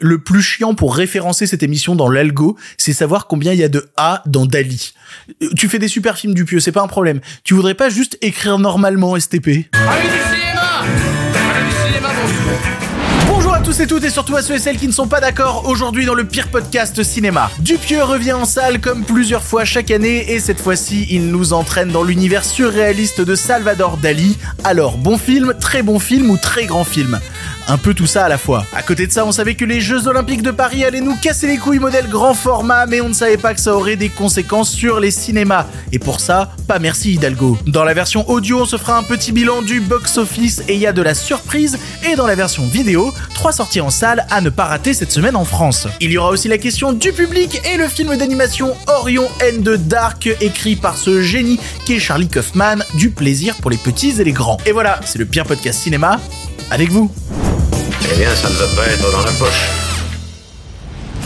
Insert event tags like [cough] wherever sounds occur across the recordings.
Le plus chiant pour référencer cette émission dans l'algo, c'est savoir combien il y a de A dans Dali. Euh, Tu fais des super films du pieux, c'est pas un problème. Tu voudrais pas juste écrire normalement STP Bonjour à tous et toutes et surtout à ceux et celles qui ne sont pas d'accord aujourd'hui dans le pire podcast cinéma. Dupieux revient en salle comme plusieurs fois chaque année et cette fois-ci il nous entraîne dans l'univers surréaliste de Salvador Dali. Alors bon film, très bon film ou très grand film? Un peu tout ça à la fois. À côté de ça, on savait que les Jeux Olympiques de Paris allaient nous casser les couilles modèle grand format, mais on ne savait pas que ça aurait des conséquences sur les cinémas. Et pour ça, pas merci Hidalgo. Dans la version audio, on se fera un petit bilan du box-office et il y a de la surprise. Et dans la version vidéo, trois sorties en salle à ne pas rater cette semaine en France. Il y aura aussi la question du public et le film d'animation Orion N de Dark, écrit par ce génie qu'est Charlie Kaufman, du plaisir pour les petits et les grands. Et voilà, c'est le pire podcast cinéma avec vous. Eh bien, ça ne va pas être dans la poche.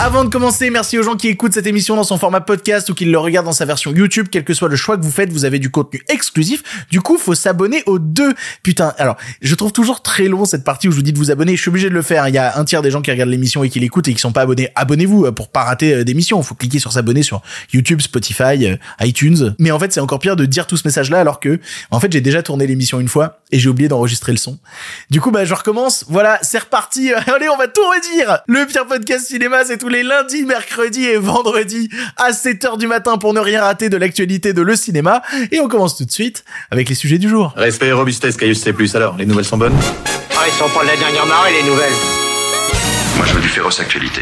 Avant de commencer, merci aux gens qui écoutent cette émission dans son format podcast ou qui le regardent dans sa version YouTube. Quel que soit le choix que vous faites, vous avez du contenu exclusif. Du coup, faut s'abonner aux deux. Putain, alors, je trouve toujours très long cette partie où je vous dis de vous abonner. Je suis obligé de le faire. Il y a un tiers des gens qui regardent l'émission et qui l'écoutent et qui sont pas abonnés. Abonnez-vous euh, pour pas rater euh, d'émissions. Il faut cliquer sur s'abonner sur YouTube, Spotify, euh, iTunes. Mais en fait, c'est encore pire de dire tout ce message-là alors que, en fait, j'ai déjà tourné l'émission une fois et j'ai oublié d'enregistrer le son. Du coup, bah, je recommence. Voilà, c'est reparti. [laughs] Allez, on va tout redire. Le pire podcast cinéma, c'est tous les lundis, mercredis et vendredis à 7h du matin pour ne rien rater de l'actualité de le cinéma. Et on commence tout de suite avec les sujets du jour. Respect et robustesse, Caius C+. Alors, les nouvelles sont bonnes? Ah, ils sont pas de la dernière marée, les nouvelles. Moi, je veux du féroce actualité.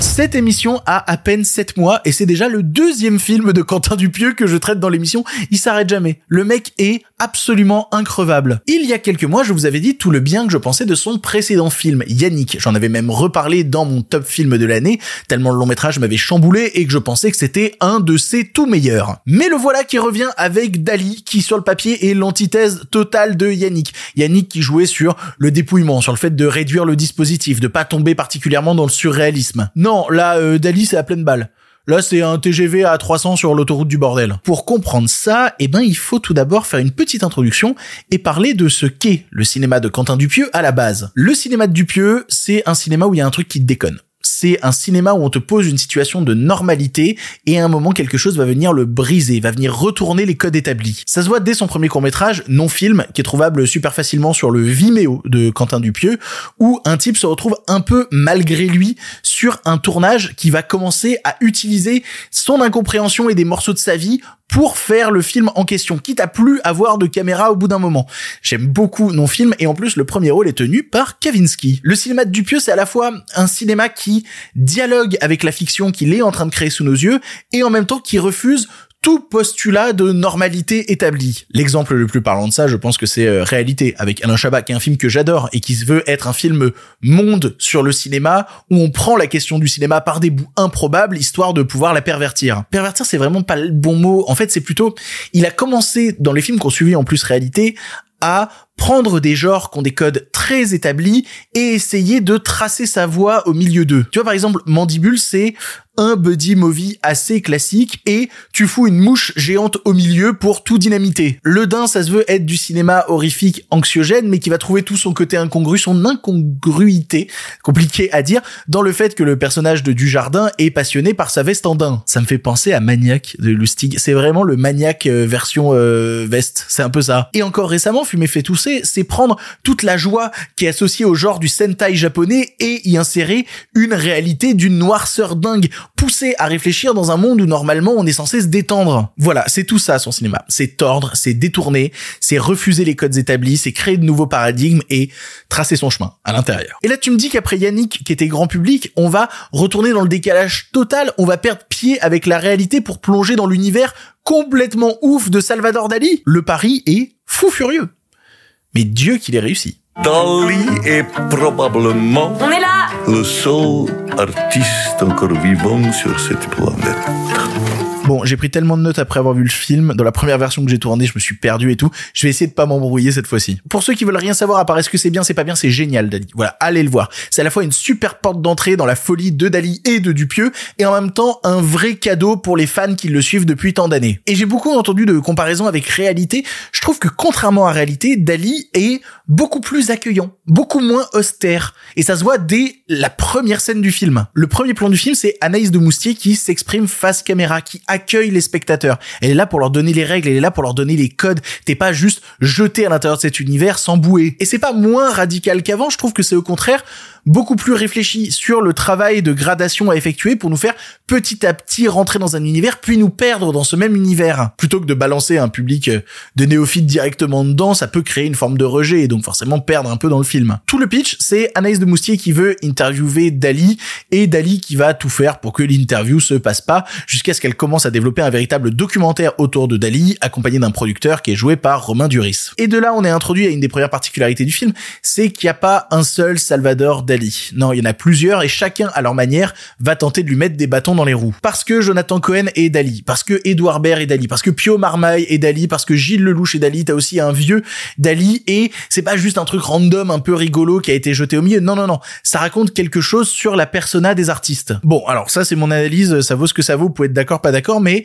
Cette émission a à peine 7 mois et c'est déjà le deuxième film de Quentin Dupieux que je traite dans l'émission. Il s'arrête jamais. Le mec est absolument increvable. Il y a quelques mois, je vous avais dit tout le bien que je pensais de son précédent film, Yannick. J'en avais même reparlé dans mon top film de l'année, tellement le long métrage m'avait chamboulé et que je pensais que c'était un de ses tout meilleurs. Mais le voilà qui revient avec Dali, qui sur le papier est l'antithèse totale de Yannick. Yannick qui jouait sur le dépouillement, sur le fait de réduire le dispositif, de pas tomber particulièrement dans le surréalisme. Là, euh, Dali, c'est à pleine balle. Là, c'est un TGV à 300 sur l'autoroute du bordel. Pour comprendre ça, eh ben, il faut tout d'abord faire une petite introduction et parler de ce qu'est le cinéma de Quentin Dupieux à la base. Le cinéma de Dupieux, c'est un cinéma où il y a un truc qui déconne c'est un cinéma où on te pose une situation de normalité et à un moment quelque chose va venir le briser, va venir retourner les codes établis. Ça se voit dès son premier court-métrage, non-film, qui est trouvable super facilement sur le Vimeo de Quentin Dupieux, où un type se retrouve un peu malgré lui sur un tournage qui va commencer à utiliser son incompréhension et des morceaux de sa vie pour faire le film en question, quitte à plus avoir de caméra au bout d'un moment. J'aime beaucoup non-film et en plus le premier rôle est tenu par Kavinsky. Le cinéma de Dupieux c'est à la fois un cinéma qui dialogue avec la fiction qu'il est en train de créer sous nos yeux et en même temps qui refuse tout postulat de normalité établi. L'exemple le plus parlant de ça, je pense que c'est euh, Réalité avec Alain Chabat, qui est un film que j'adore et qui veut être un film monde sur le cinéma où on prend la question du cinéma par des bouts improbables histoire de pouvoir la pervertir. Pervertir, c'est vraiment pas le bon mot. En fait, c'est plutôt, il a commencé dans les films qu'on suivi en plus Réalité à prendre des genres qui ont des codes très établis et essayer de tracer sa voie au milieu d'eux. Tu vois, par exemple, Mandibule, c'est un buddy movie assez classique et tu fous une mouche géante au milieu pour tout dynamiter. Le Dain, ça se veut être du cinéma horrifique anxiogène, mais qui va trouver tout son côté incongru, son incongruité, compliqué à dire, dans le fait que le personnage de Dujardin est passionné par sa veste en daim. Ça me fait penser à Maniac de Lustig. C'est vraiment le Maniac euh, version euh, veste. C'est un peu ça. Et encore récemment, Fumer fait tousser, c'est prendre toute la joie qui est associée au genre du Sentai japonais et y insérer une réalité d'une noirceur dingue poussé à réfléchir dans un monde où normalement on est censé se détendre. Voilà, c'est tout ça son cinéma. C'est tordre, c'est détourner, c'est refuser les codes établis, c'est créer de nouveaux paradigmes et tracer son chemin à l'intérieur. Et là tu me dis qu'après Yannick qui était grand public, on va retourner dans le décalage total, on va perdre pied avec la réalité pour plonger dans l'univers complètement ouf de Salvador Dali. Le pari est fou furieux. Mais Dieu qu'il ait réussi. Dali est probablement On est là le seul artiste encore vivant sur cette planète. Bon, j'ai pris tellement de notes après avoir vu le film. Dans la première version que j'ai tournée, je me suis perdu et tout. Je vais essayer de pas m'embrouiller cette fois-ci. Pour ceux qui veulent rien savoir à part est-ce que c'est bien, c'est pas bien, c'est génial, Dali. Voilà, allez le voir. C'est à la fois une super porte d'entrée dans la folie de Dali et de Dupieux, et en même temps un vrai cadeau pour les fans qui le suivent depuis tant d'années. Et j'ai beaucoup entendu de comparaisons avec réalité. Je trouve que contrairement à réalité, Dali est beaucoup plus accueillant, beaucoup moins austère. Et ça se voit dès la première scène du film. Le premier plan du film, c'est Anaïs de Moustier qui s'exprime face caméra, qui les spectateurs. Elle est là pour leur donner les règles, elle est là pour leur donner les codes. T'es pas juste jeté à l'intérieur de cet univers sans bouée. Et c'est pas moins radical qu'avant, je trouve que c'est au contraire beaucoup plus réfléchi sur le travail de gradation à effectuer pour nous faire petit à petit rentrer dans un univers puis nous perdre dans ce même univers. Plutôt que de balancer un public euh, de néophytes directement dedans, ça peut créer une forme de rejet et donc forcément perdre un peu dans le film. Tout le pitch, c'est Anaïs de Moustier qui veut interviewer Dali et Dali qui va tout faire pour que l'interview se passe pas jusqu'à ce qu'elle commence à développer un véritable documentaire autour de Dali accompagné d'un producteur qui est joué par Romain Duris. Et de là, on est introduit à une des premières particularités du film, c'est qu'il n'y a pas un seul Salvador Dali non, il y en a plusieurs et chacun à leur manière va tenter de lui mettre des bâtons dans les roues. Parce que Jonathan Cohen est Dali, parce que Edouard Baird est Dali, parce que Pio Marmaille est Dali, parce que Gilles Lelouch est Dali, t'as aussi un vieux Dali et c'est pas juste un truc random un peu rigolo qui a été jeté au milieu. Non, non, non. Ça raconte quelque chose sur la persona des artistes. Bon, alors ça c'est mon analyse, ça vaut ce que ça vaut, vous pouvez être d'accord, pas d'accord, mais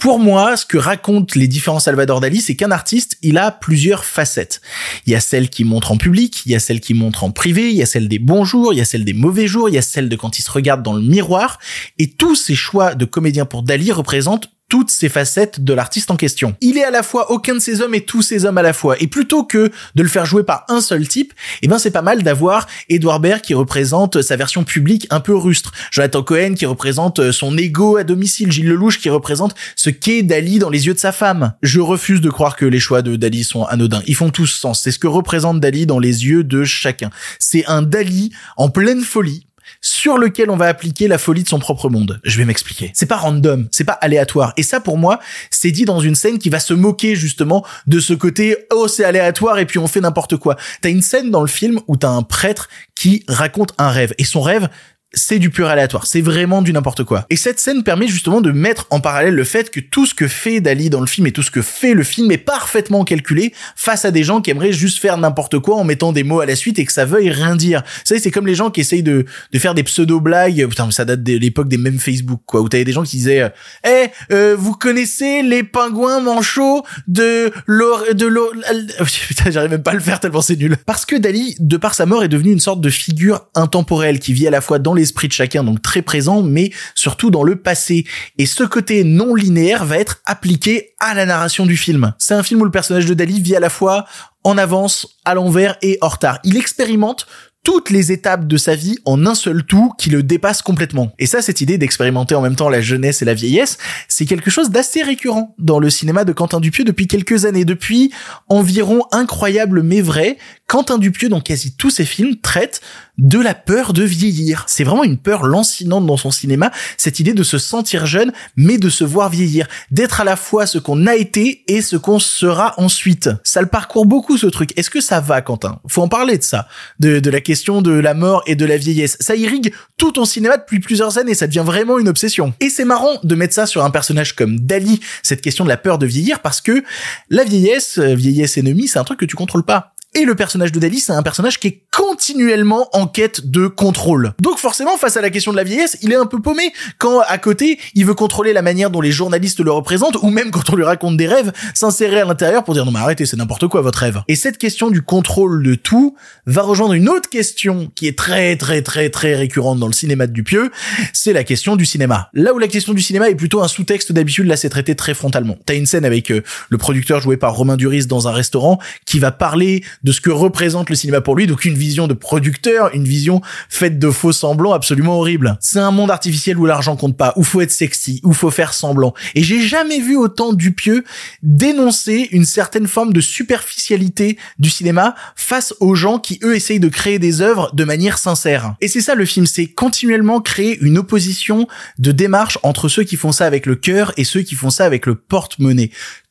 pour moi, ce que racontent les différents Salvador Dali, c'est qu'un artiste, il a plusieurs facettes. Il y a celle qui montre en public, il y a celle qui montre en privé, il y a celle des bons jours, il y a celle des mauvais jours, il y a celle de quand il se regarde dans le miroir. Et tous ces choix de comédien pour Dali représentent toutes ces facettes de l'artiste en question. Il est à la fois aucun de ces hommes et tous ces hommes à la fois. Et plutôt que de le faire jouer par un seul type, eh ben c'est pas mal d'avoir Edouard Baird qui représente sa version publique un peu rustre, Jonathan Cohen qui représente son ego à domicile, Gilles Lelouch qui représente ce qu'est Dali dans les yeux de sa femme. Je refuse de croire que les choix de Dali sont anodins. Ils font tous sens. C'est ce que représente Dali dans les yeux de chacun. C'est un Dali en pleine folie, sur lequel on va appliquer la folie de son propre monde. Je vais m'expliquer. C'est pas random, c'est pas aléatoire. Et ça, pour moi, c'est dit dans une scène qui va se moquer justement de ce côté oh c'est aléatoire et puis on fait n'importe quoi. T'as une scène dans le film où t'as un prêtre qui raconte un rêve et son rêve c'est du pur aléatoire, c'est vraiment du n'importe quoi. Et cette scène permet justement de mettre en parallèle le fait que tout ce que fait Dali dans le film et tout ce que fait le film est parfaitement calculé face à des gens qui aimeraient juste faire n'importe quoi en mettant des mots à la suite et que ça veuille rien dire. Vous savez, c'est comme les gens qui essayent de, de faire des pseudo-blagues, putain, ça date de l'époque des mêmes Facebook, quoi, où t'avais des gens qui disaient, eh, euh, vous connaissez les pingouins manchots de l'or, de l'or, [laughs] putain, j'arrive même pas à le faire tellement c'est nul. Parce que Dali, de par sa mort, est devenu une sorte de figure intemporelle qui vit à la fois dans l'esprit de chacun, donc très présent, mais surtout dans le passé. Et ce côté non linéaire va être appliqué à la narration du film. C'est un film où le personnage de Dali vit à la fois en avance, à l'envers et en retard. Il expérimente toutes les étapes de sa vie en un seul tout qui le dépasse complètement. Et ça, cette idée d'expérimenter en même temps la jeunesse et la vieillesse, c'est quelque chose d'assez récurrent dans le cinéma de Quentin Dupieux depuis quelques années. Depuis environ incroyable mais vrai, Quentin Dupieux, dans quasi tous ses films, traite de la peur de vieillir. C'est vraiment une peur lancinante dans son cinéma, cette idée de se sentir jeune, mais de se voir vieillir, d'être à la fois ce qu'on a été et ce qu'on sera ensuite. Ça le parcourt beaucoup ce truc. Est-ce que ça va, Quentin? Faut en parler de ça, de, la question de la mort et de la vieillesse. Ça irrigue tout ton cinéma depuis plusieurs années, ça devient vraiment une obsession. Et c'est marrant de mettre ça sur un personnage comme Dali, cette question de la peur de vieillir, parce que la vieillesse, euh, vieillesse ennemie, c'est un truc que tu contrôles pas. Et le personnage de Dali, c'est un personnage qui est continuellement en quête de contrôle. Donc forcément, face à la question de la vieillesse, il est un peu paumé quand à côté, il veut contrôler la manière dont les journalistes le représentent, ou même [laughs] quand on lui raconte des rêves, s'insérer à l'intérieur pour dire non mais arrêtez, c'est n'importe quoi votre rêve. Et cette question du contrôle de tout va rejoindre une autre question qui est très très très très récurrente dans le cinéma de Dupieux, c'est la question du cinéma. Là où la question du cinéma est plutôt un sous-texte d'habitude, là c'est traité très frontalement. T'as une scène avec euh, le producteur joué par Romain Duris dans un restaurant qui va parler de ce que représente le cinéma pour lui, donc une vision de producteur, une vision faite de faux semblants absolument horrible. C'est un monde artificiel où l'argent compte pas, où faut être sexy, où faut faire semblant. Et j'ai jamais vu autant Dupieux dénoncer une certaine forme de superficialité du cinéma face aux gens qui eux essayent de créer des œuvres de manière sincère. Et c'est ça le film, c'est continuellement créer une opposition de démarche entre ceux qui font ça avec le cœur et ceux qui font ça avec le porte-monnaie.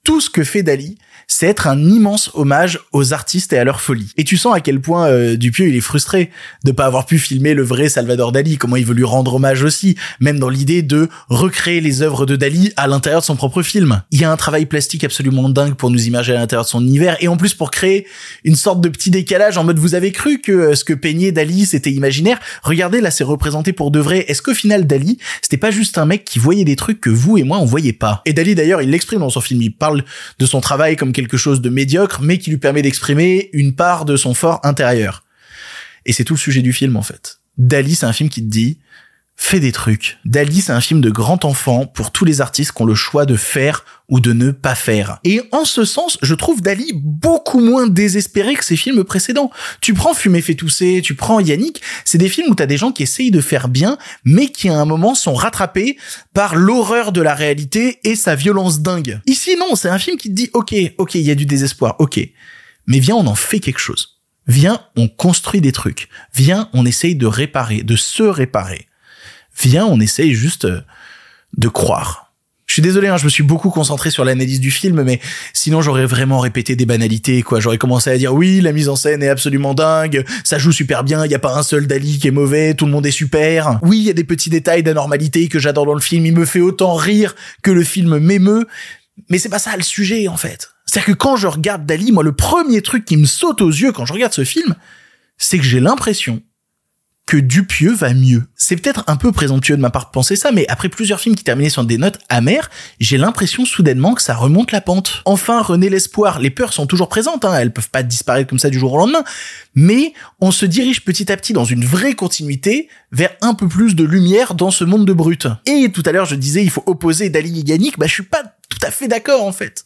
Tout ce que fait Dali, c'est être un immense hommage aux artistes et à leur folie. Et tu sens à quel point euh, Dupieux il est frustré de pas avoir pu filmer le vrai Salvador Dali, comment il veut lui rendre hommage aussi, même dans l'idée de recréer les œuvres de Dali à l'intérieur de son propre film. Il y a un travail plastique absolument dingue pour nous imaginer à l'intérieur de son univers et en plus pour créer une sorte de petit décalage en mode vous avez cru que euh, ce que peignait Dali c'était imaginaire? Regardez là c'est représenté pour de vrai. Est-ce qu'au final Dali c'était pas juste un mec qui voyait des trucs que vous et moi on voyait pas? Et Dali d'ailleurs il l'exprime dans son film. Il parle de son travail comme quelque chose de médiocre mais qui lui permet d'exprimer une part de son fort intérieur. Et c'est tout le sujet du film en fait. Dali c'est un film qui te dit fais des trucs. Dali, c'est un film de grand enfant pour tous les artistes qui ont le choix de faire ou de ne pas faire. Et en ce sens, je trouve Dali beaucoup moins désespéré que ses films précédents. Tu prends Fumer fait tousser, tu prends Yannick, c'est des films où t'as des gens qui essayent de faire bien, mais qui à un moment sont rattrapés par l'horreur de la réalité et sa violence dingue. Ici, non, c'est un film qui te dit, ok, ok, il y a du désespoir, ok. Mais viens, on en fait quelque chose. Viens, on construit des trucs. Viens, on essaye de réparer, de se réparer viens, on essaye juste euh, de croire. Je suis désolé, hein, je me suis beaucoup concentré sur l'analyse du film, mais sinon j'aurais vraiment répété des banalités, quoi. J'aurais commencé à dire oui, la mise en scène est absolument dingue, ça joue super bien, il y a pas un seul Dali qui est mauvais, tout le monde est super. Oui, il y a des petits détails d'anormalité que j'adore dans le film, il me fait autant rire que le film m'émeut, mais c'est pas ça le sujet en fait. C'est-à-dire que quand je regarde Dali, moi le premier truc qui me saute aux yeux quand je regarde ce film, c'est que j'ai l'impression que Dupieux va mieux. C'est peut-être un peu présomptueux de ma part de penser ça, mais après plusieurs films qui terminaient sur des notes amères, j'ai l'impression soudainement que ça remonte la pente. Enfin, René l'espoir, les peurs sont toujours présentes, hein, elles peuvent pas disparaître comme ça du jour au lendemain, mais on se dirige petit à petit dans une vraie continuité vers un peu plus de lumière dans ce monde de brut. Et tout à l'heure, je disais, il faut opposer Dali et Yannick, bah je suis pas tout à fait d'accord en fait.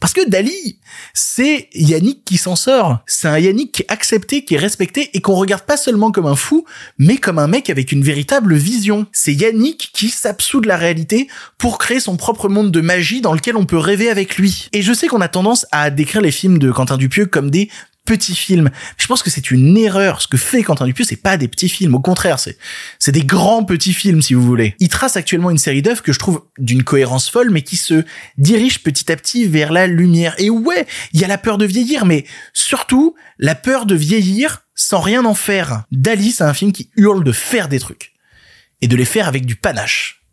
Parce que Dali, c'est Yannick qui s'en sort. C'est un Yannick qui est accepté, qui est respecté et qu'on regarde pas seulement comme un fou, mais comme un mec avec une véritable vision. C'est Yannick qui s'absout de la réalité pour créer son propre monde de magie dans lequel on peut rêver avec lui. Et je sais qu'on a tendance à décrire les films de Quentin Dupieux comme des petits films. Je pense que c'est une erreur. Ce que fait Quentin Dupieux, c'est pas des petits films. Au contraire, c'est, c'est des grands petits films, si vous voulez. Il trace actuellement une série d'œuvres que je trouve d'une cohérence folle, mais qui se dirige petit à petit vers la lumière. Et ouais, il y a la peur de vieillir, mais surtout, la peur de vieillir sans rien en faire. Dali, c'est un film qui hurle de faire des trucs. Et de les faire avec du panache.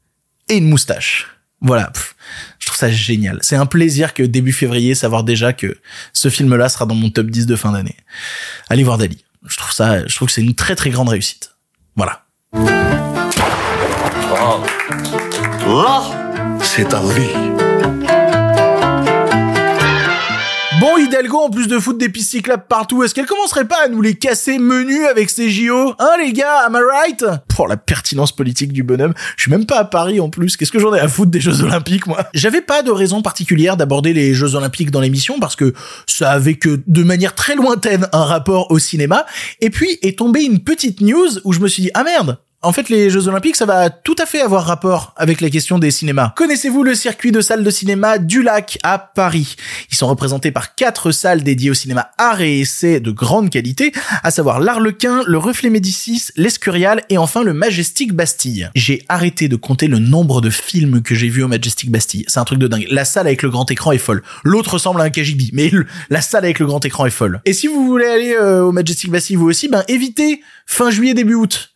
Et une moustache. Voilà, trouve ça génial. C'est un plaisir que début février, savoir déjà que ce film-là sera dans mon top 10 de fin d'année. Allez voir Dali. Je trouve ça, je trouve que c'est une très très grande réussite. Voilà. Là, c'est. Bon, Hidalgo, en plus de foutre des pistes cyclables partout, est-ce qu'elle commencerait pas à nous les casser menus avec ses JO Hein, les gars, am I right? Pour la pertinence politique du bonhomme, je suis même pas à Paris en plus, qu'est-ce que j'en ai à foutre des Jeux Olympiques, moi? J'avais pas de raison particulière d'aborder les Jeux Olympiques dans l'émission, parce que ça avait que de manière très lointaine un rapport au cinéma, et puis est tombée une petite news où je me suis dit, ah merde, en fait, les Jeux Olympiques, ça va tout à fait avoir rapport avec la question des cinémas. Connaissez-vous le circuit de salles de cinéma du Lac à Paris? Ils sont représentés par quatre salles dédiées au cinéma art et essai de grande qualité, à savoir l'Arlequin, le Reflet Médicis, l'Escurial et enfin le Majestic Bastille. J'ai arrêté de compter le nombre de films que j'ai vus au Majestic Bastille. C'est un truc de dingue. La salle avec le grand écran est folle. L'autre ressemble à un KGB, mais la salle avec le grand écran est folle. Et si vous voulez aller euh, au Majestic Bastille vous aussi, ben évitez fin juillet début août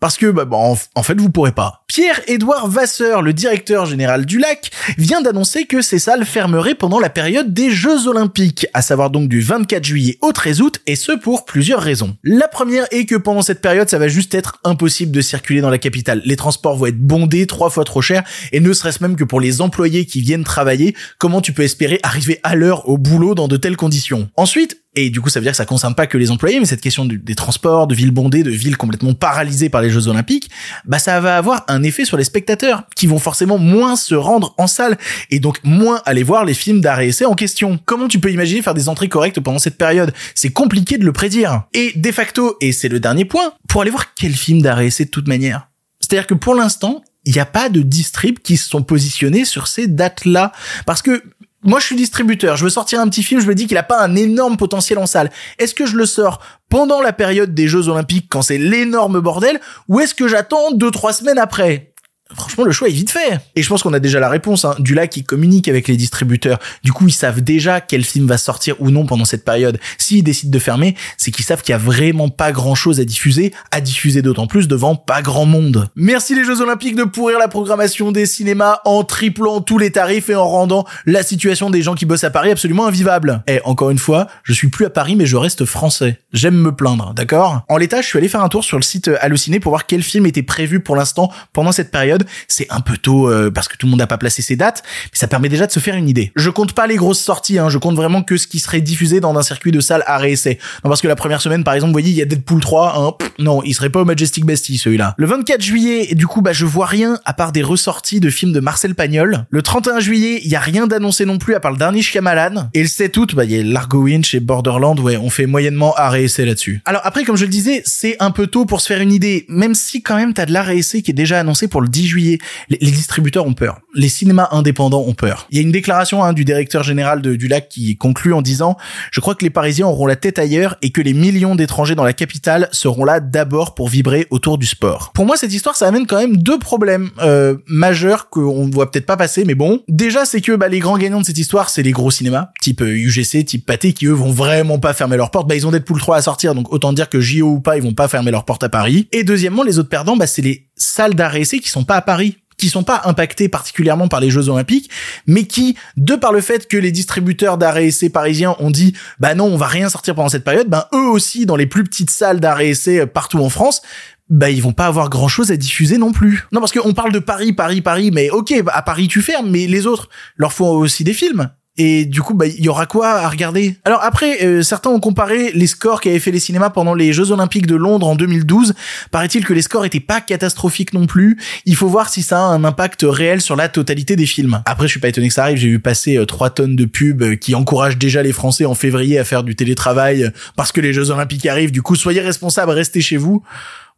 parce que bah, bon, en, fait vous pourrez pas. Pierre-Édouard Vasseur, le directeur général du lac, vient d'annoncer que ces salles fermeraient pendant la période des Jeux Olympiques, à savoir donc du 24 juillet au 13 août, et ce pour plusieurs raisons. La première est que pendant cette période, ça va juste être impossible de circuler dans la capitale. Les transports vont être bondés, trois fois trop chers, et ne serait-ce même que pour les employés qui viennent travailler, comment tu peux espérer arriver à l'heure au boulot dans de telles conditions? Ensuite, et du coup, ça veut dire que ça concerne pas que les employés, mais cette question des transports, de villes bondées, de villes complètement paralysées par les Jeux Olympiques, bah ça va avoir un effet sur les spectateurs, qui vont forcément moins se rendre en salle, et donc moins aller voir les films d'art et essai en question. Comment tu peux imaginer faire des entrées correctes pendant cette période? C'est compliqué de le prédire. Et de facto, et c'est le dernier point, pour aller voir quel film d'art et essai de toute manière C'est-à-dire que pour l'instant, il n'y a pas de distrib qui se sont positionnés sur ces dates-là. Parce que moi je suis distributeur, je veux sortir un petit film, je me dis qu'il a pas un énorme potentiel en salle. Est-ce que je le sors pendant la période des Jeux Olympiques quand c'est l'énorme bordel ou est-ce que j'attends deux trois semaines après? Franchement, le choix est vite fait. Et je pense qu'on a déjà la réponse. Hein. Dulac, qui communique avec les distributeurs. Du coup, ils savent déjà quel film va sortir ou non pendant cette période. S'ils décident de fermer, c'est qu'ils savent qu'il y a vraiment pas grand chose à diffuser, à diffuser d'autant plus devant pas grand monde. Merci les Jeux Olympiques de pourrir la programmation des cinémas en triplant tous les tarifs et en rendant la situation des gens qui bossent à Paris absolument invivable. Et encore une fois, je suis plus à Paris mais je reste français. J'aime me plaindre, d'accord? En l'état, je suis allé faire un tour sur le site Allociné pour voir quel film était prévu pour l'instant pendant cette période. C'est un peu tôt euh, parce que tout le monde n'a pas placé ses dates, mais ça permet déjà de se faire une idée. Je compte pas les grosses sorties, hein, je compte vraiment que ce qui serait diffusé dans un circuit de salle à essai. Non parce que la première semaine par exemple, vous voyez, il y a Deadpool 3, hein, non, il serait pas au Majestic Bastille celui-là. Le 24 juillet, du coup bah je vois rien à part des ressorties de films de Marcel Pagnol. Le 31 juillet, il y a rien d'annoncé non plus à part le dernier Shyamalan et le 7 août, bah il y a Largo Winch et Borderland, ouais, on fait moyennement à réessai là-dessus. Alors après comme je le disais, c'est un peu tôt pour se faire une idée, même si quand même t'as de la réessai qui est déjà annoncé pour le 10 juillet. Les, distributeurs ont peur. Les cinémas indépendants ont peur. Il y a une déclaration hein, du directeur général du lac qui conclut en disant je crois que les Parisiens auront la tête ailleurs et que les millions d'étrangers dans la capitale seront là d'abord pour vibrer autour du sport. Pour moi, cette histoire, ça amène quand même deux problèmes euh, majeurs qu'on ne voit peut-être pas passer, mais bon. Déjà, c'est que bah, les grands gagnants de cette histoire, c'est les gros cinémas, type UGC, euh, type Pathé, qui eux vont vraiment pas fermer leurs portes. Bah, ils ont Deadpool 3 à sortir, donc autant dire que JO ou pas, ils vont pas fermer leurs portes à Paris. Et deuxièmement, les autres perdants, bah, c'est les salles d'arrêt qui sont pas à Paris qui sont pas impactés particulièrement par les Jeux Olympiques, mais qui, de par le fait que les distributeurs d'arrêt essai parisiens ont dit, bah non, on va rien sortir pendant cette période, ben eux aussi, dans les plus petites salles d'arrêt essai partout en France, bah ils vont pas avoir grand chose à diffuser non plus. Non parce qu'on parle de Paris, Paris, Paris, mais ok, à Paris tu fermes, mais les autres leur font aussi des films. Et du coup, bah, il y aura quoi à regarder? Alors après, euh, certains ont comparé les scores qu'avaient fait les cinémas pendant les Jeux Olympiques de Londres en 2012. Paraît-il que les scores étaient pas catastrophiques non plus. Il faut voir si ça a un impact réel sur la totalité des films. Après, je suis pas étonné que ça arrive. J'ai vu passer euh, 3 tonnes de pubs euh, qui encouragent déjà les Français en février à faire du télétravail euh, parce que les Jeux Olympiques arrivent. Du coup, soyez responsables, restez chez vous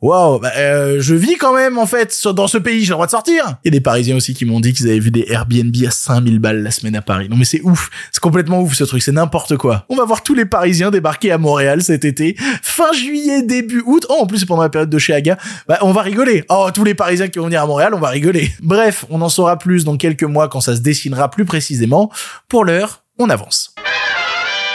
waouh, bah, euh, je vis quand même en fait dans ce pays, j'ai le droit de sortir. Il y a des Parisiens aussi qui m'ont dit qu'ils avaient vu des Airbnb à 5000 balles la semaine à Paris. Non mais c'est ouf, c'est complètement ouf ce truc, c'est n'importe quoi. On va voir tous les Parisiens débarquer à Montréal cet été, fin juillet, début août. Oh en plus c'est pendant la période de chez Aga. Bah on va rigoler. Oh tous les Parisiens qui vont venir à Montréal, on va rigoler. Bref, on en saura plus dans quelques mois quand ça se dessinera plus précisément. Pour l'heure, on avance.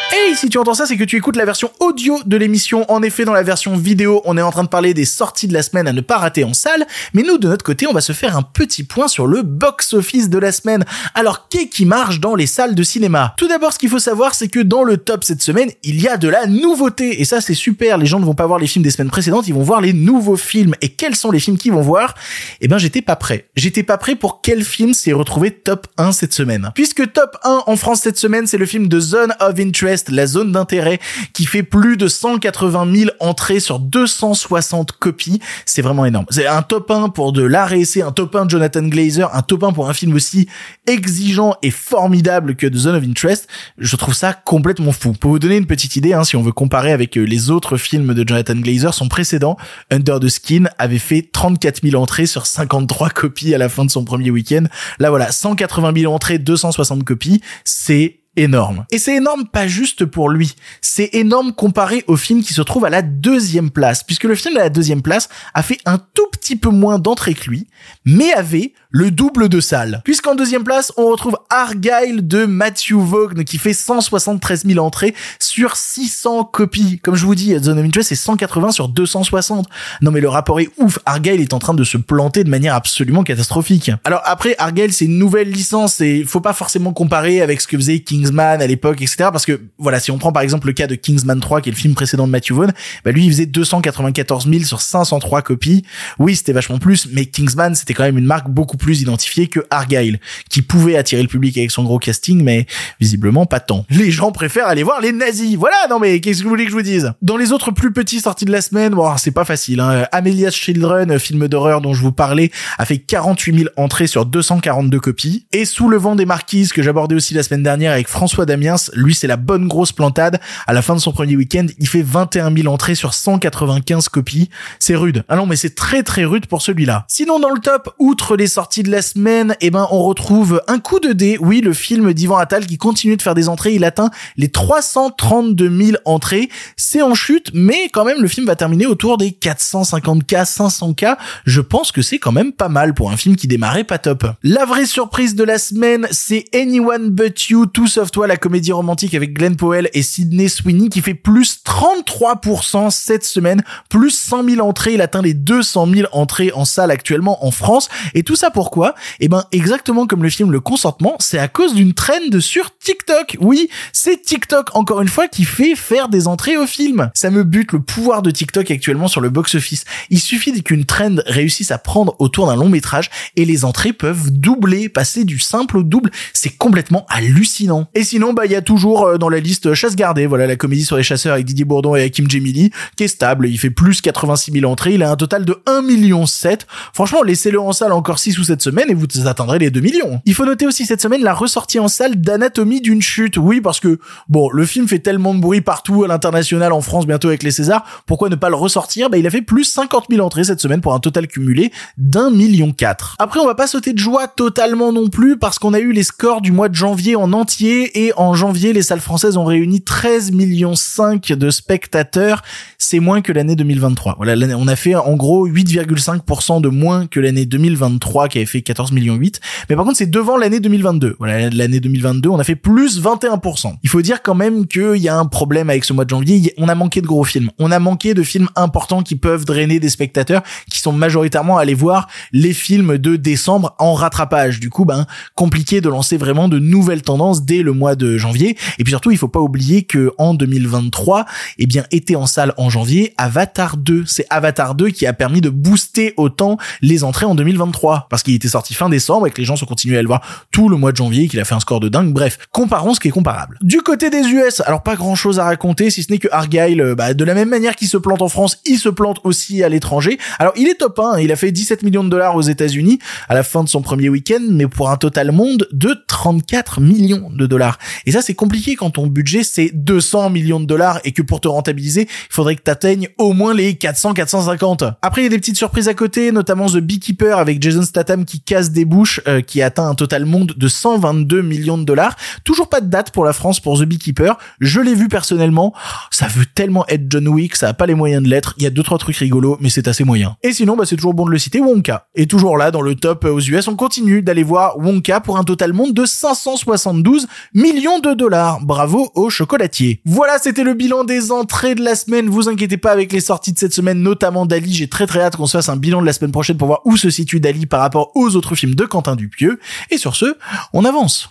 Hey, si tu entends ça, c'est que tu écoutes la version audio de l'émission. En effet, dans la version vidéo, on est en train de parler des sorties de la semaine à ne pas rater en salle. Mais nous, de notre côté, on va se faire un petit point sur le box-office de la semaine. Alors, qu'est-ce qui marche dans les salles de cinéma? Tout d'abord, ce qu'il faut savoir, c'est que dans le top cette semaine, il y a de la nouveauté. Et ça, c'est super. Les gens ne vont pas voir les films des semaines précédentes, ils vont voir les nouveaux films. Et quels sont les films qu'ils vont voir? Eh ben, j'étais pas prêt. J'étais pas prêt pour quel film s'est retrouvé top 1 cette semaine. Puisque top 1 en France cette semaine, c'est le film de Zone of Interest la zone d'intérêt, qui fait plus de 180 000 entrées sur 260 copies. C'est vraiment énorme. C'est un top 1 pour de l'art un top 1 de Jonathan Glazer, un top 1 pour un film aussi exigeant et formidable que The Zone of Interest. Je trouve ça complètement fou. Pour vous donner une petite idée, hein, si on veut comparer avec euh, les autres films de Jonathan Glazer, son précédent, Under the Skin, avait fait 34 000 entrées sur 53 copies à la fin de son premier week-end. Là voilà, 180 000 entrées, 260 copies, c'est énorme. Et c'est énorme pas juste pour lui, c'est énorme comparé au film qui se trouve à la deuxième place, puisque le film à la deuxième place a fait un tout petit peu moins d'entrées que lui, mais avait le double de salles. Puisqu'en deuxième place, on retrouve Argyle de Matthew Vaughn qui fait 173 000 entrées sur 600 copies. Comme je vous dis, of Interest c'est 180 sur 260. Non mais le rapport est ouf. Argyle est en train de se planter de manière absolument catastrophique. Alors après, Argyle c'est une nouvelle licence et faut pas forcément comparer avec ce que faisait Kingsman à l'époque, etc. Parce que voilà, si on prend par exemple le cas de Kingsman 3 qui est le film précédent de Matthew Vaughn, bah lui il faisait 294 000 sur 503 copies. Oui, c'était vachement plus, mais Kingsman c'était quand même une marque beaucoup plus identifiée que Argyle, qui pouvait attirer le public avec son gros casting, mais visiblement pas tant. Les gens préfèrent aller voir les nazis. Voilà, non mais qu'est-ce que vous voulez que je vous dise? Dans les autres plus petits sorties de la semaine, bon, c'est pas facile. Hein. Amelia's Children, film d'horreur dont je vous parlais, a fait 48 000 entrées sur 242 copies. Et Sous le vent des marquises, que j'abordais aussi la semaine dernière avec François Damiens, lui c'est la bonne grosse plantade. À la fin de son premier week-end, il fait 21 000 entrées sur 195 copies. C'est rude. Ah non, mais c'est très très rude pour celui-là. Sinon, dans le top, outre les sorties sorties de la semaine, eh ben, on retrouve un coup de dé. Oui, le film d'Ivan Attal qui continue de faire des entrées. Il atteint les 332 000 entrées. C'est en chute, mais quand même, le film va terminer autour des 450K, 500K. Je pense que c'est quand même pas mal pour un film qui démarrait pas top. La vraie surprise de la semaine, c'est Anyone But You, Tout Sauf Toi, la comédie romantique avec Glenn Powell et Sidney Sweeney qui fait plus 33% cette semaine, plus 100 000 entrées. Il atteint les 200 000 entrées en salle actuellement en France. Et tout ça pourquoi Eh ben, exactement comme le film Le Consentement, c'est à cause d'une trend sur TikTok. Oui, c'est TikTok encore une fois qui fait faire des entrées au film. Ça me bute le pouvoir de TikTok actuellement sur le box-office. Il suffit qu'une trend réussisse à prendre autour d'un long métrage et les entrées peuvent doubler, passer du simple au double. C'est complètement hallucinant. Et sinon, bah, il y a toujours euh, dans la liste Chasse gardée, voilà, la comédie sur les chasseurs avec Didier Bourdon et Hakim Djemili, qui est stable. Il fait plus 86 000 entrées. Il a un total de 1 million 7. Franchement, laissez-le en salle encore 6 ou 7 semaines et vous atteindrez les 2 millions. Il faut noter aussi cette semaine la ressortie en salle d'Anatomie d'une chute. Oui, parce que, bon, le film fait tellement de bruit partout à l'international, en France, bientôt avec les Césars. Pourquoi ne pas le ressortir? Bah, il a fait plus 50 000 entrées cette semaine pour un total cumulé d'un million 4. Après, on va pas sauter de joie totalement non plus parce qu'on a eu les scores du mois de janvier en entier et en janvier, les salles françaises ont réuni 13 millions 5 de spectateurs. C'est moins que l'année 2023. Voilà, on a fait en gros 8,5% de moins que l'année 2023 qui avait fait 14 millions 8. Mais par contre, c'est devant l'année 2022. Voilà, l'année 2022, on a fait plus 21%. Il faut dire quand même qu'il y a un problème avec ce mois de janvier. On a manqué de gros films. On a manqué de films importants qui peuvent drainer des spectateurs qui sont majoritairement allés voir les films de décembre en rattrapage. Du coup, ben, compliqué de lancer vraiment de nouvelles tendances dès le mois de janvier. Et puis surtout, il faut pas oublier que en 2023, eh bien, était en salle en janvier Avatar 2. C'est Avatar 2 qui a permis de booster autant les entrées en 2023 parce qu'il était sorti fin décembre et que les gens sont continués à le voir tout le mois de janvier, qu'il a fait un score de dingue. Bref, comparons ce qui est comparable. Du côté des US, alors pas grand chose à raconter si ce n'est que Argyle, euh, bah, de la même manière qu'il se plante en France, il se plante aussi à l'étranger. Alors il est top 1, il a fait 17 millions de dollars aux États-Unis à la fin de son premier week-end, mais pour un total monde de 34 millions de dollars. Et ça c'est compliqué quand ton budget c'est 200 millions de dollars et que pour te rentabiliser, il faudrait que t'atteignes au moins les 400 450. Après il y a des petites surprises à côté, notamment The Beekeeper avec Jason Statham qui casse des bouches euh, qui atteint un total monde de 122 millions de dollars. Toujours pas de date pour la France pour The Beekeeper. Je l'ai vu personnellement. Ça veut tellement être John Wick, ça a pas les moyens de l'être. Il y a deux trois trucs rigolos, mais c'est assez moyen. Et sinon, bah, c'est toujours bon de le citer, Wonka. Et toujours là, dans le top aux US, on continue d'aller voir Wonka pour un total monde de 572 millions de dollars. Bravo au chocolatier. Voilà, c'était le bilan des entrées de la semaine. Vous inquiétez pas avec les sorties de cette semaine, notamment Dali. J'ai très très hâte qu'on se fasse un bilan de la semaine prochaine pour voir où se situe Dali par rapport aux autres films de Quentin Dupieux. Et sur ce, on avance.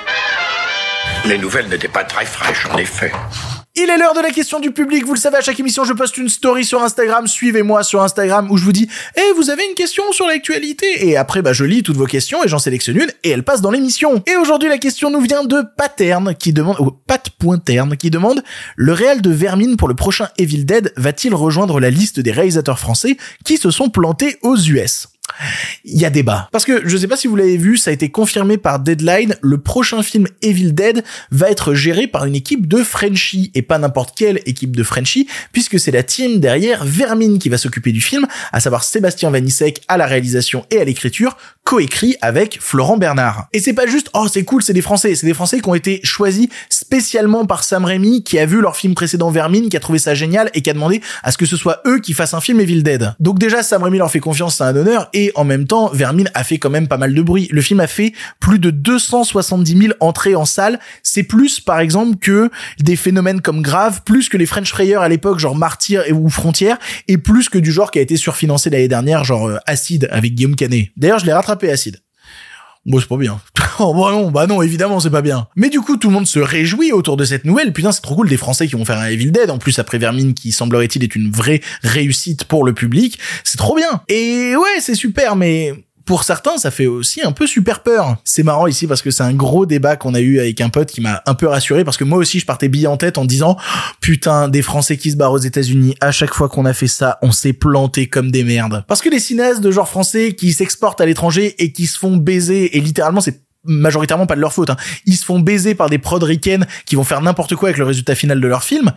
Les nouvelles n'étaient pas très fraîches, en effet. Il est l'heure de la question du public. Vous le savez, à chaque émission, je poste une story sur Instagram. Suivez-moi sur Instagram où je vous dis, eh, vous avez une question sur l'actualité? Et après, bah, je lis toutes vos questions et j'en sélectionne une et elle passe dans l'émission. Et aujourd'hui, la question nous vient de Paterne qui demande, ou Pat.terne qui demande, le réel de Vermine pour le prochain Evil Dead va-t-il rejoindre la liste des réalisateurs français qui se sont plantés aux US? Il y a débat. Parce que je sais pas si vous l'avez vu, ça a été confirmé par Deadline, le prochain film Evil Dead va être géré par une équipe de Frenchie et pas n'importe quelle équipe de Frenchie puisque c'est la team derrière Vermine qui va s'occuper du film, à savoir Sébastien Vanissek à la réalisation et à l'écriture, coécrit avec Florent Bernard. Et c'est pas juste oh c'est cool, c'est des français, c'est des français qui ont été choisis spécialement par Sam Raimi qui a vu leur film précédent Vermine, qui a trouvé ça génial et qui a demandé à ce que ce soit eux qui fassent un film Evil Dead. Donc déjà Sam Raimi leur fait confiance, c'est un honneur et en même temps, Vermine a fait quand même pas mal de bruit. Le film a fait plus de 270 000 entrées en salle. C'est plus, par exemple, que des phénomènes comme Grave, plus que les French Frayers à l'époque, genre Martyr ou Frontière, et plus que du genre qui a été surfinancé l'année dernière, genre euh, Acide avec Guillaume Canet. D'ailleurs, je l'ai rattrapé Acide. Bon, c'est pas bien. [laughs] oh, bah non, bah non, évidemment, c'est pas bien. Mais du coup, tout le monde se réjouit autour de cette nouvelle. Putain, c'est trop cool des Français qui vont faire un Evil Dead. En plus, après Vermine, qui semblerait-il est une vraie réussite pour le public. C'est trop bien. Et ouais, c'est super, mais pour certains, ça fait aussi un peu super peur. C'est marrant ici parce que c'est un gros débat qu'on a eu avec un pote qui m'a un peu rassuré parce que moi aussi je partais billet en tête en disant putain des Français qui se barrent aux États-Unis. À chaque fois qu'on a fait ça, on s'est planté comme des merdes. Parce que les cinéastes de genre français qui s'exportent à l'étranger et qui se font baiser et littéralement c'est majoritairement pas de leur faute. Hein. Ils se font baiser par des prod qui vont faire n'importe quoi avec le résultat final de leur film.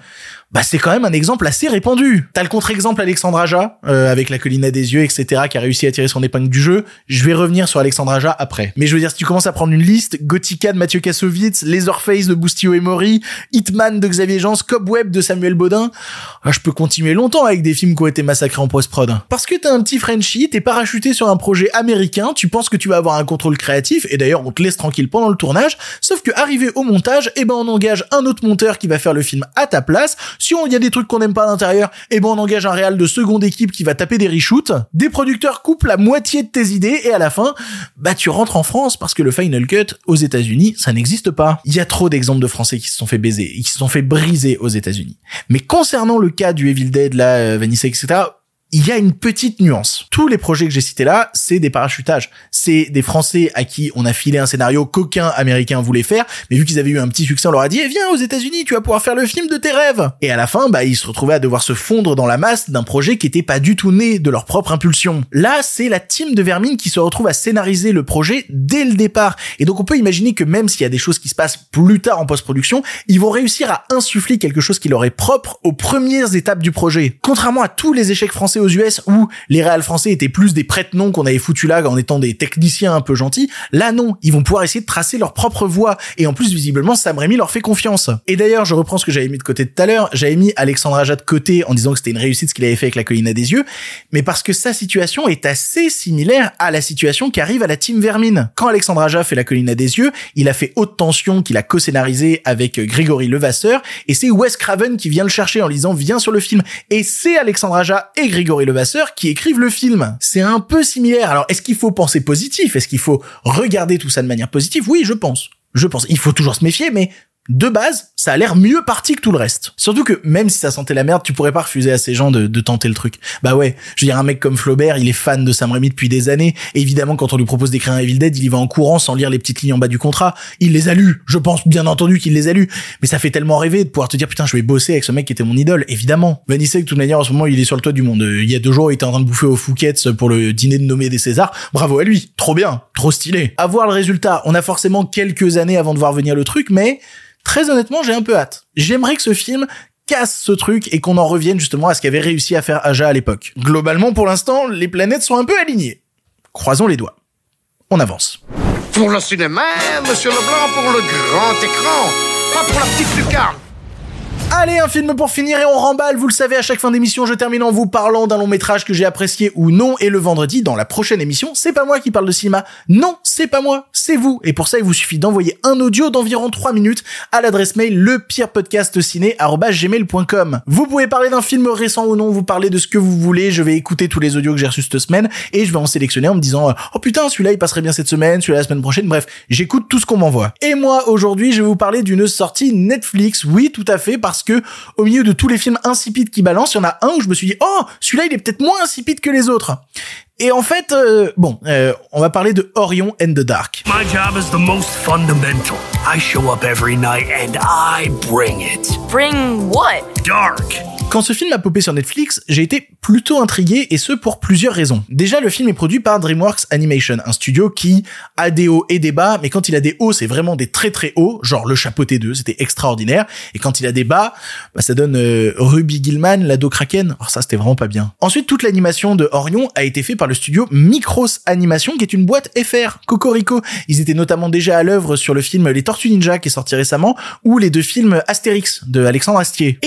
bah c'est quand même un exemple assez répandu. T'as le contre-exemple Alexandre euh, avec la colline des yeux, etc., qui a réussi à tirer son épingle du jeu. Je vais revenir sur Alexandre après. Mais je veux dire, si tu commences à prendre une liste, Gothica de Mathieu Kassovitz, Laserface de Boustio et Mori, Hitman de Xavier Jean, Cobweb de Samuel Baudin, ah, je peux continuer longtemps avec des films qui ont été massacrés en post-prod. Parce que t'as un petit Frenchie, t'es parachuté sur un projet américain, tu penses que tu vas avoir un contrôle créatif, et d'ailleurs on laisse tranquille pendant le tournage, sauf que arrivé au montage, eh ben on engage un autre monteur qui va faire le film à ta place, si on y a des trucs qu'on n'aime pas à l'intérieur, eh ben on engage un réal de seconde équipe qui va taper des reshoots. Des producteurs coupent la moitié de tes idées et à la fin, bah tu rentres en France parce que le Final Cut aux États-Unis, ça n'existe pas. Il y a trop d'exemples de Français qui se sont fait baiser, qui se sont fait briser aux États-Unis. Mais concernant le cas du Evil Dead, là, euh, Vanessa, etc., il y a une petite nuance. Tous les projets que j'ai cités là, c'est des parachutages. C'est des Français à qui on a filé un scénario qu'aucun Américain voulait faire, mais vu qu'ils avaient eu un petit succès, on leur a dit, eh, viens aux États-Unis, tu vas pouvoir faire le film de tes rêves. Et à la fin, bah, ils se retrouvaient à devoir se fondre dans la masse d'un projet qui était pas du tout né de leur propre impulsion. Là, c'est la team de Vermine qui se retrouve à scénariser le projet dès le départ. Et donc, on peut imaginer que même s'il y a des choses qui se passent plus tard en post-production, ils vont réussir à insuffler quelque chose qui leur est propre aux premières étapes du projet. Contrairement à tous les échecs français aux US où les réals français étaient plus des prête-noms qu'on avait foutu là en étant des techniciens un peu gentils, là non, ils vont pouvoir essayer de tracer leur propre voie. Et en plus visiblement Sam Raimi leur fait confiance. Et d'ailleurs, je reprends ce que j'avais mis de côté tout à l'heure, j'avais mis Alexandre Aja de côté en disant que c'était une réussite ce qu'il avait fait avec la colline à des yeux, mais parce que sa situation est assez similaire à la situation qui arrive à la team Vermine. Quand Alexandre Aja fait la colline à des yeux, il a fait haute tension qu'il a co-scénarisé avec Grégory Levasseur. Et c'est Wes Craven qui vient le chercher en disant viens sur le film et c'est Alexandre Aja et Grégory Levasseur qui écrivent le film. C'est un peu similaire. Alors, est-ce qu'il faut penser positif? Est-ce qu'il faut regarder tout ça de manière positive? Oui, je pense. Je pense. Il faut toujours se méfier, mais de base, ça a l'air mieux parti que tout le reste. Surtout que même si ça sentait la merde, tu pourrais pas refuser à ces gens de, tenter le truc. Bah ouais, je veux dire, un mec comme Flaubert, il est fan de Sam Raimi depuis des années, et évidemment, quand on lui propose d'écrire un Evil Dead, il y va en courant sans lire les petites lignes en bas du contrat. Il les a lus, je pense bien entendu qu'il les a lus, mais ça fait tellement rêver de pouvoir te dire, putain, je vais bosser avec ce mec qui était mon idole, évidemment. Vanessa, de toute manière, en ce moment, il est sur le toit du monde. Il y a deux jours, il était en train de bouffer au Fouquet's pour le dîner de nommé des Césars. Bravo à lui, trop bien, trop stylé. À voir le résultat, on a forcément quelques années avant de voir venir le truc, mais très honnêtement, j'ai un peu hâte. J'aimerais que ce film casse ce truc et qu'on en revienne justement à ce qu'avait réussi à faire Aja à l'époque. Globalement, pour l'instant, les planètes sont un peu alignées. Croisons les doigts. On avance. Pour le cinéma, monsieur Leblanc, pour le grand écran, pas pour la petite lucarne. Allez, un film pour finir et on remballe. Vous le savez, à chaque fin d'émission, je termine en vous parlant d'un long métrage que j'ai apprécié ou non. Et le vendredi, dans la prochaine émission, c'est pas moi qui parle de cinéma. Non, c'est pas moi, c'est vous. Et pour ça, il vous suffit d'envoyer un audio d'environ 3 minutes à l'adresse mail lepirepodcastciné.gmail.com. Vous pouvez parler d'un film récent ou non, vous parlez de ce que vous voulez. Je vais écouter tous les audios que j'ai reçus cette semaine et je vais en sélectionner en me disant, oh putain, celui-là, il passerait bien cette semaine, celui-là la semaine prochaine. Bref, j'écoute tout ce qu'on m'envoie. Et moi, aujourd'hui, je vais vous parler d'une sortie Netflix. Oui, tout à fait, parce que au milieu de tous les films insipides qui balancent, il y en a un où je me suis dit oh celui-là il est peut-être moins insipide que les autres. Et en fait, euh, bon, euh, on va parler de Orion and the Dark. My job is the most fundamental. I show up every night and I bring it. Bring what? Quand ce film a popé sur Netflix, j'ai été plutôt intrigué et ce pour plusieurs raisons. Déjà, le film est produit par DreamWorks Animation, un studio qui a des hauts et des bas, mais quand il a des hauts, c'est vraiment des très très hauts, genre le chapeauté 2, c'était extraordinaire, et quand il a des bas, bah, ça donne euh, Ruby Gillman, l'ado Kraken, alors ça c'était vraiment pas bien. Ensuite, toute l'animation de Orion a été fait par le studio Micros Animation, qui est une boîte FR, Cocorico. Ils étaient notamment déjà à l'œuvre sur le film Les Tortues Ninja qui est sorti récemment, ou les deux films Astérix de Alexandre Astier.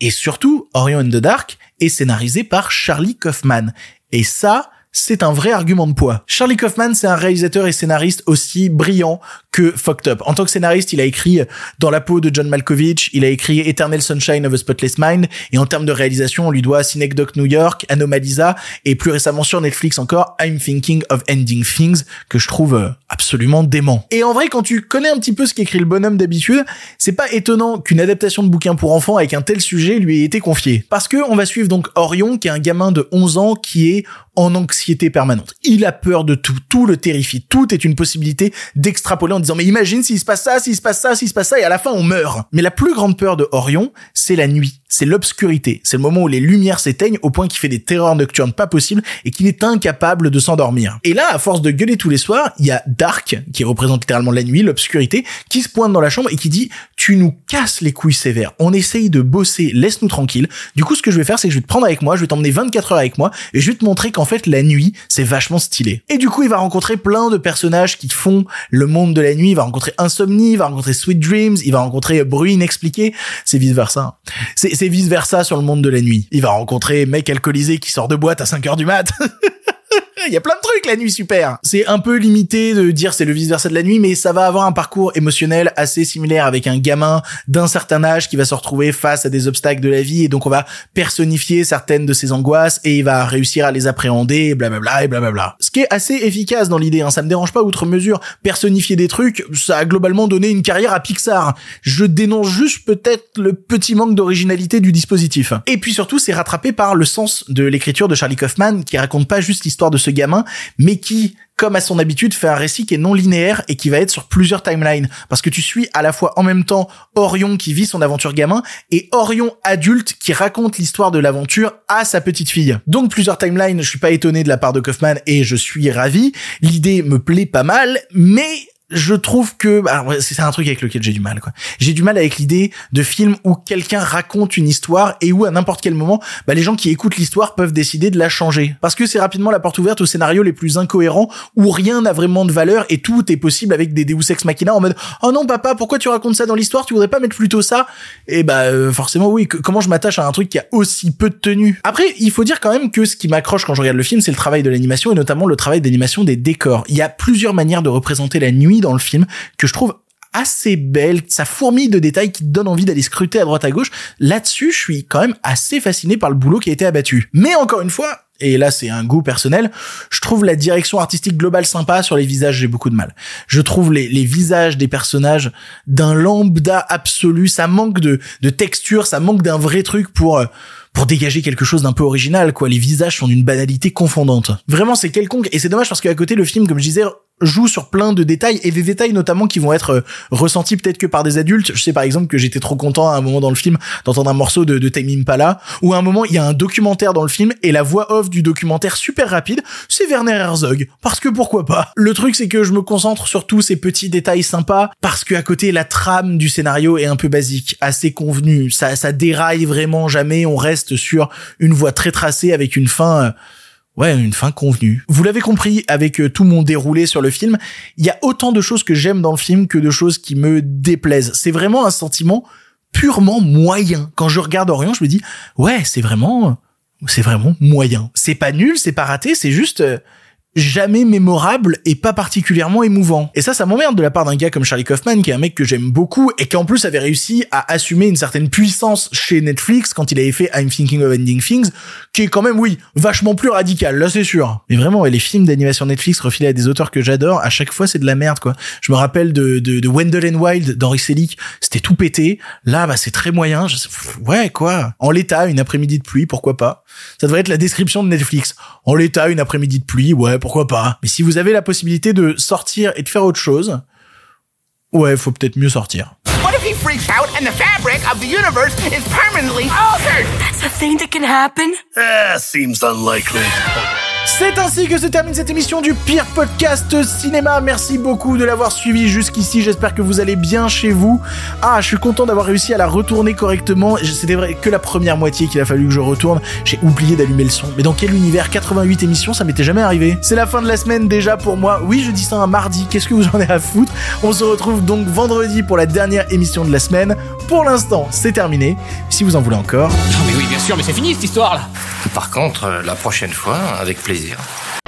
Et surtout, Orion and the Dark est scénarisé par Charlie Kaufman. Et ça, c'est un vrai argument de poids. Charlie Kaufman, c'est un réalisateur et scénariste aussi brillant que Fucked Up. En tant que scénariste, il a écrit Dans la peau de John Malkovich, il a écrit Eternal Sunshine of a Spotless Mind, et en termes de réalisation, on lui doit Synecdoche New York, Anomalisa, et plus récemment sur Netflix encore, I'm Thinking of Ending Things, que je trouve absolument dément. Et en vrai, quand tu connais un petit peu ce qu'écrit le bonhomme d'habitude, c'est pas étonnant qu'une adaptation de bouquin pour enfants avec un tel sujet lui ait été confiée. Parce que on va suivre donc Orion, qui est un gamin de 11 ans qui est en anxiété permanente. Il a peur de tout, tout le terrifie, tout est une possibilité d'extrapoler en disant mais imagine s'il se passe ça, s'il se passe ça, s'il se passe ça et à la fin on meurt. Mais la plus grande peur de Orion, c'est la nuit, c'est l'obscurité, c'est le moment où les lumières s'éteignent au point qu'il fait des terreurs nocturnes pas possibles et qu'il est incapable de s'endormir. Et là, à force de gueuler tous les soirs, il y a Dark qui représente littéralement la nuit, l'obscurité, qui se pointe dans la chambre et qui dit tu nous casses les couilles sévères, on essaye de bosser, laisse-nous tranquille. Du coup, ce que je vais faire, c'est que je vais te prendre avec moi, je vais t'emmener 24 heures avec moi et je vais te montrer qu'en fait la nuit, c'est vachement stylé. Et du coup, il va rencontrer plein de personnages qui font le monde de la nuit, il va rencontrer Insomnie, il va rencontrer Sweet Dreams, il va rencontrer Bruit inexpliqué, c'est vice versa. C'est c'est vice versa sur le monde de la nuit. Il va rencontrer mec alcoolisé qui sort de boîte à 5 heures du mat. [laughs] Il y a plein de trucs la nuit super. C'est un peu limité de dire c'est le vice versa de la nuit, mais ça va avoir un parcours émotionnel assez similaire avec un gamin d'un certain âge qui va se retrouver face à des obstacles de la vie et donc on va personnifier certaines de ses angoisses et il va réussir à les appréhender blablabla et blablabla. Ce qui est assez efficace dans l'idée, hein, ça me dérange pas outre mesure. Personnifier des trucs, ça a globalement donné une carrière à Pixar. Je dénonce juste peut-être le petit manque d'originalité du dispositif. Et puis surtout, c'est rattrapé par le sens de l'écriture de Charlie Kaufman qui raconte pas juste l'histoire de ce gamin, mais qui, comme à son habitude, fait un récit qui est non linéaire et qui va être sur plusieurs timelines. Parce que tu suis à la fois en même temps Orion qui vit son aventure gamin et Orion adulte qui raconte l'histoire de l'aventure à sa petite fille. Donc plusieurs timelines, je suis pas étonné de la part de Kaufman et je suis ravi. L'idée me plaît pas mal, mais je trouve que bah, c'est un truc avec lequel j'ai du mal quoi. J'ai du mal avec l'idée de film où quelqu'un raconte une histoire et où à n'importe quel moment bah, les gens qui écoutent l'histoire peuvent décider de la changer parce que c'est rapidement la porte ouverte aux scénarios les plus incohérents où rien n'a vraiment de valeur et tout est possible avec des Deus ex machina en mode "Oh non papa, pourquoi tu racontes ça dans l'histoire? Tu voudrais pas mettre plutôt ça? Et bah euh, forcément oui, comment je m'attache à un truc qui a aussi peu de tenue? Après, il faut dire quand même que ce qui m'accroche quand je regarde le film, c'est le travail de l'animation et notamment le travail d'animation des décors. Il y a plusieurs manières de représenter la nuit dans le film que je trouve assez belle, ça fourmille de détails qui te donnent envie d'aller scruter à droite à gauche. Là-dessus, je suis quand même assez fasciné par le boulot qui a été abattu. Mais encore une fois, et là c'est un goût personnel, je trouve la direction artistique globale sympa, sur les visages j'ai beaucoup de mal. Je trouve les, visages des personnages d'un lambda absolu, ça manque de, de texture, ça manque d'un vrai truc pour... euh, pour dégager quelque chose d'un peu original, quoi. Les visages sont d'une banalité confondante. Vraiment, c'est quelconque, et c'est dommage parce qu'à côté, le film, comme je disais, joue sur plein de détails, et des détails notamment qui vont être euh, ressentis peut-être que par des adultes. Je sais par exemple que j'étais trop content à un moment dans le film d'entendre un morceau de, de Tame Impala, où à un moment, il y a un documentaire dans le film, et la voix off du documentaire super rapide, c'est Werner Herzog. Parce que pourquoi pas? Le truc, c'est que je me concentre sur tous ces petits détails sympas, parce que à côté, la trame du scénario est un peu basique, assez convenue. Ça, ça déraille vraiment jamais, on reste sur une voie très tracée avec une fin... euh, Ouais, une fin convenue. Vous l'avez compris avec euh, tout mon déroulé sur le film, il y a autant de choses que j'aime dans le film que de choses qui me déplaisent. C'est vraiment un sentiment purement moyen. Quand je regarde Orion, je me dis ouais, c'est vraiment c'est vraiment moyen. C'est pas nul, c'est pas raté, c'est juste euh, jamais mémorable et pas particulièrement émouvant. Et ça, ça m'emmerde de la part d'un gars comme Charlie Kaufman, qui est un mec que j'aime beaucoup et qui en plus avait réussi à assumer une certaine puissance chez Netflix quand il avait fait I'm Thinking of Ending Things, qui est quand même, oui, vachement plus radical, là c'est sûr. Mais vraiment, les films d'animation Netflix refilés à des auteurs que j'adore, à chaque fois c'est de la merde, quoi. Je me rappelle de, de, de Wendell and Wild d'Henry Selick, c'était tout pété. Là, bah c'est très moyen. Ouais, quoi. En l'état, une après-midi de pluie, pourquoi pas. Ça devrait être la description de Netflix. En l'état, une après-midi de pluie, ouais, pourquoi pas. Mais si vous avez la possibilité de sortir et de faire autre chose, ouais, faut peut-être mieux sortir. What if he freaks out and the fabric of the universe is permanently altered? That's a thing that can happen. Ah, seems unlikely. C'est ainsi que se termine cette émission du pire podcast cinéma. Merci beaucoup de l'avoir suivi jusqu'ici. J'espère que vous allez bien chez vous. Ah, je suis content d'avoir réussi à la retourner correctement. C'était vrai que la première moitié qu'il a fallu que je retourne. J'ai oublié d'allumer le son. Mais dans quel univers? 88 émissions, ça m'était jamais arrivé. C'est la fin de la semaine déjà pour moi. Oui, je dis ça un mardi. Qu'est-ce que vous en avez à foutre? On se retrouve donc vendredi pour la dernière émission de la semaine. Pour l'instant, c'est terminé. Si vous en voulez encore, Ah, mais oui, bien sûr, mais c'est fini cette histoire là. Par contre, euh, la prochaine fois, avec plaisir.